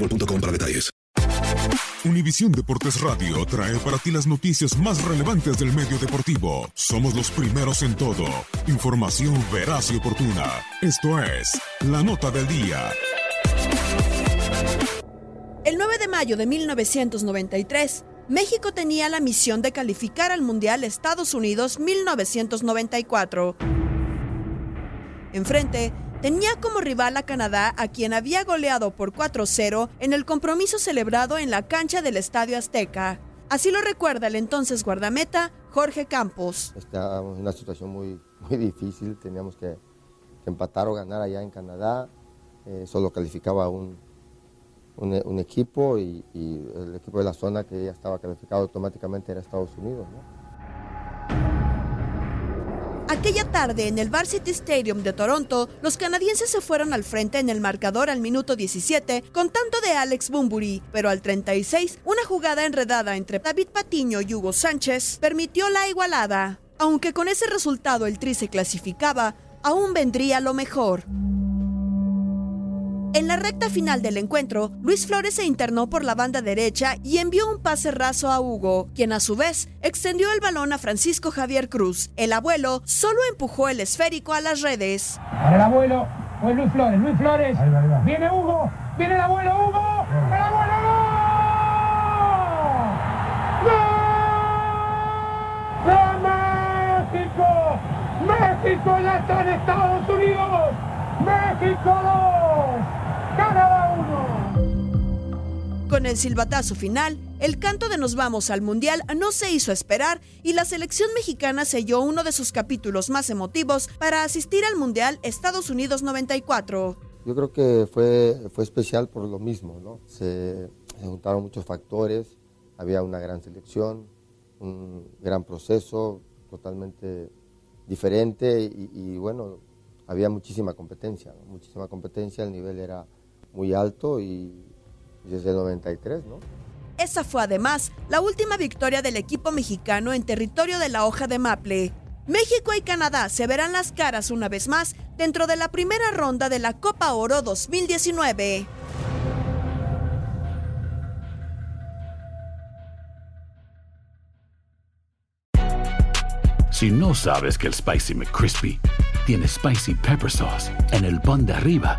boostmobile.com para detalles. Univisión Deportes Radio trae para ti las noticias más relevantes del medio deportivo. Somos los primeros en todo. Información veraz y oportuna. Esto es La Nota del Día. El 9 de mayo de 1993, México tenía la misión de calificar al Mundial Estados Unidos 1994. Enfrente, tenía como rival a Canadá, a quien había goleado por 4-0 en el compromiso celebrado en la cancha del Estadio Azteca. Así lo recuerda el entonces guardameta Jorge Campos. Estábamos en una situación muy, muy difícil, teníamos que, empatar o ganar allá en Canadá. Eh, solo calificaba un, equipo y, el equipo de la zona que ya estaba calificado automáticamente era Estados Unidos. Aquella tarde en el Varsity Stadium de Toronto, los canadienses se fueron al frente en el marcador al minuto 17 con tanto de Alex Bumbury, pero al 36 una jugada enredada entre David Patiño y Hugo Sánchez permitió la igualada. Aunque con ese resultado el Tri se clasificaba, aún vendría lo mejor. En la recta final del encuentro, Luis Flores se internó por la banda derecha y envió un pase raso a Hugo, quien a su vez extendió el balón a Francisco Javier Cruz. El abuelo solo empujó el esférico a las redes. Para el abuelo, fue Luis Flores, Luis Flores. Viene Hugo, viene el abuelo Hugo. El abuelo ¡Gol! ¡Gol México! ¡México ya está en Estados Unidos! ¡México 2! ¡Canadá 1! Con el silbatazo final, el canto de Nos vamos al Mundial no se hizo esperar y la selección mexicana selló uno de sus capítulos más emotivos para asistir al Mundial Estados Unidos 94. Yo creo que fue, fue especial por lo mismo, ¿no? Se, juntaron muchos factores, había una gran selección, un gran proceso totalmente diferente y, bueno, había muchísima competencia, muchísima competencia, el nivel era muy alto y desde el 93, ¿no? Esa fue además la última victoria del equipo mexicano en territorio de la hoja de Maple. México y Canadá se verán las caras una vez más dentro de la primera ronda de la Copa Oro 2019. Si no sabes que el Spicy McCrispy tiene Spicy Pepper Sauce en el pan de arriba